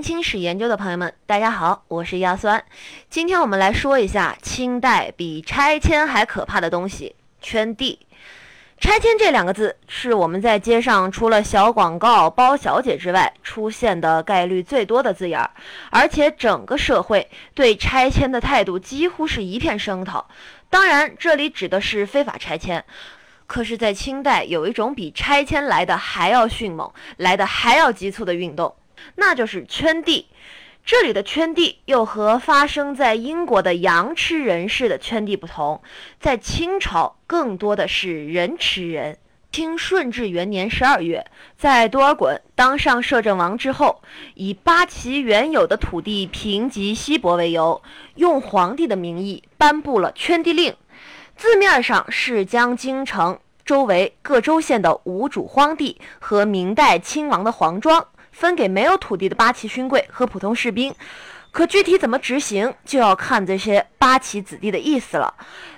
明清史研究的朋友们，大家好，我是亚酸。今天我们来说一下清代比拆迁还可怕的东西——圈地。拆迁这两个字是我们在街上除了小广告、包小姐之外出现的概率最多的字眼儿，而且整个社会对拆迁的态度几乎是一片声讨。当然，这里指的是非法拆迁。可是，在清代有一种比拆迁来的还要迅猛、来的还要急促的运动，那就是圈地。这里的圈地又和发生在英国的羊吃人式的圈地不同，在清朝更多的是人吃人。清顺治元年十二月，在多尔衮当上摄政王之后，以八旗原有的土地贫瘠稀薄为由，用皇帝的名义颁布了圈地令。字面上是将京城周围各州县的无主荒地和明代亲王的皇庄。分给没有土地的八旗勋贵和普通士兵，可具体怎么执行，就要看这些八旗子弟的意思了。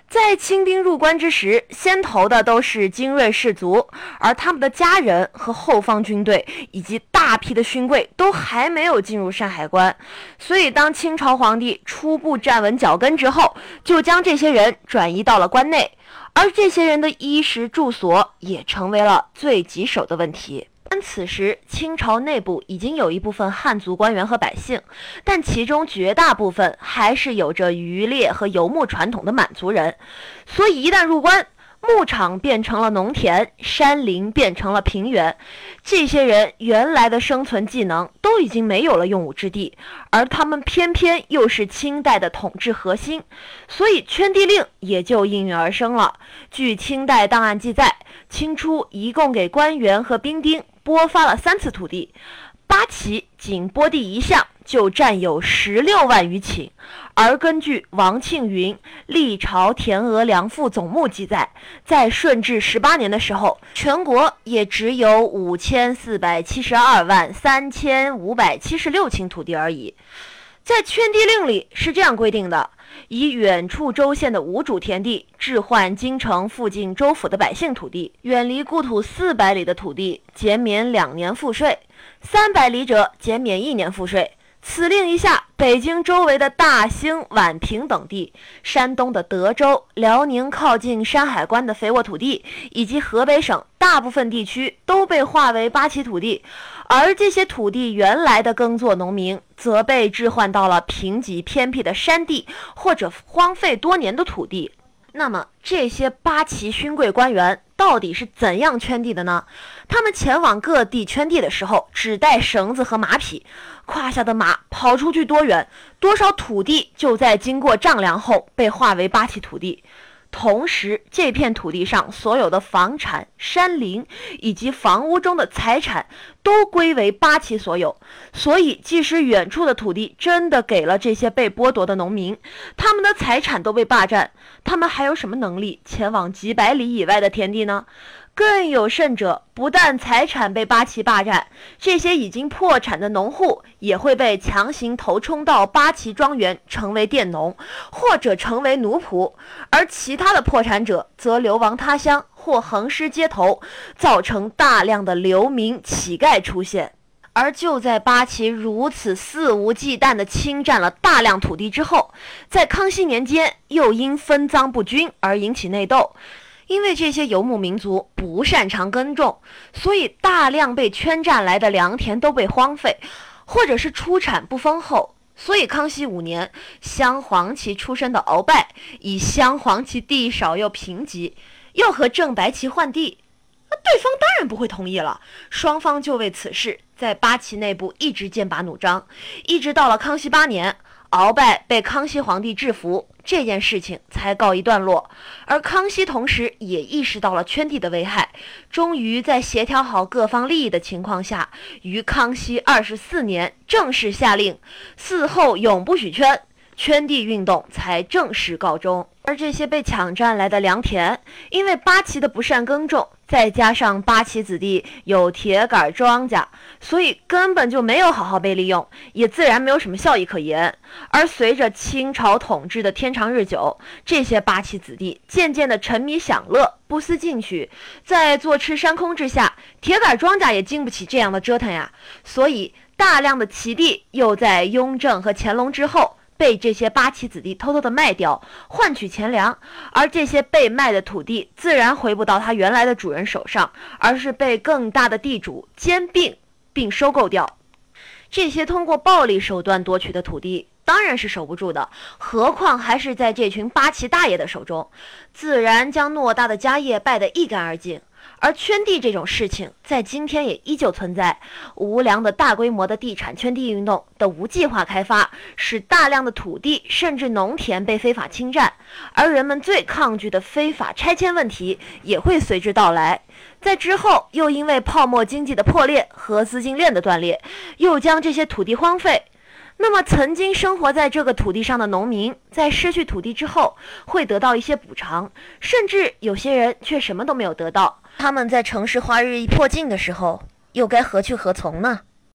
在清兵入关之时，先投的都是精锐士卒，而他们的家人和后方军队以及大批的勋贵都还没有进入山海关。所以，当清朝皇帝初步站稳脚跟之后，就将这些人转移到了关内，而这些人的衣食住所也成为了最棘手的问题。但此时，清朝内部已经有一部分汉族官员和百姓，但其中绝大部分还是有着渔猎和游牧传统的满族人，所以一旦入关，牧场变成了农田，山林变成了平原，这些人原来的生存技能都已经没有了用武之地，而他们偏偏又是清代的统治核心，所以圈地令也就应运而生了。据清代档案记载，清初一共给官员和兵丁。拨发了三次土地，八旗仅拨地一项就占有十六万余顷。而根据王庆云《历朝田额粮赋总目》记载，在顺治十八年的时候，全国也只有五千四百七十二万三千五百七十六顷土地而已。在圈地令里是这样规定的。以远处州县的无主田地置换京城附近州府的百姓土地，远离故土四百里的土地减免两年赋税，三百里者减免一年赋税。此令一下，北京周围的大兴、宛平等地，山东的德州、辽宁靠近山海关的肥沃土地，以及河北省大部分地区都被划为八旗土地，而这些土地原来的耕作农民，则被置换到了贫瘠偏僻的山地或者荒废多年的土地。那么，这些八旗勋贵官员到底是怎样圈地的呢？他们前往各地圈地的时候，只带绳子和马匹，胯下的马跑出去多远，多少土地就在经过丈量后被划为八旗土地。同时，这片土地上所有的房产、山林以及房屋中的财产都归为八旗所有。所以，即使远处的土地真的给了这些被剥夺的农民，他们的财产都被霸占，他们还有什么能力前往几百里以外的田地呢？更有甚者，不但财产被八旗霸占，这些已经破产的农户也会被强行投充到八旗庄园，成为佃农，或者成为奴仆；而其他的破产者则流亡他乡或横尸街头，造成大量的流民乞丐出现。而就在八旗如此肆无忌惮地侵占了大量土地之后，在康熙年间又因分赃不均而引起内斗。因为这些游牧民族不擅长耕种，所以大量被圈占来的良田都被荒废，或者是出产不丰厚。所以康熙五年，镶黄旗出身的鳌拜以镶黄旗地少又贫瘠，又和正白旗换地，那对方当然不会同意了。双方就为此事在八旗内部一直剑拔弩张，一直到了康熙八年。鳌拜被康熙皇帝制服，这件事情才告一段落。而康熙同时也意识到了圈地的危害，终于在协调好各方利益的情况下，于康熙二十四年正式下令，嗣后永不许圈，圈地运动才正式告终。而这些被抢占来的良田，因为八旗的不善耕种。再加上八旗子弟有铁杆庄稼，所以根本就没有好好被利用，也自然没有什么效益可言。而随着清朝统治的天长日久，这些八旗子弟渐渐的沉迷享乐，不思进取，在坐吃山空之下，铁杆庄稼也经不起这样的折腾呀。所以。大量的齐地又在雍正和乾隆之后被这些八旗子弟偷偷的卖掉，换取钱粮，而这些被卖的土地自然回不到他原来的主人手上，而是被更大的地主兼并并收购掉。这些通过暴力手段夺取的土地当然是守不住的，何况还是在这群八旗大爷的手中，自然将偌大的家业败得一干二净。而圈地这种事情，在今天也依旧存在。无良的大规模的地产圈地运动的无计划开发，使大量的土地甚至农田被非法侵占，而人们最抗拒的非法拆迁问题也会随之到来。在之后，又因为泡沫经济的破裂和资金链的断裂，又将这些土地荒废。那么，曾经生活在这个土地上的农民，在失去土地之后，会得到一些补偿，甚至有些人却什么都没有得到。他们在城市化日益迫近的时候，又该何去何从呢？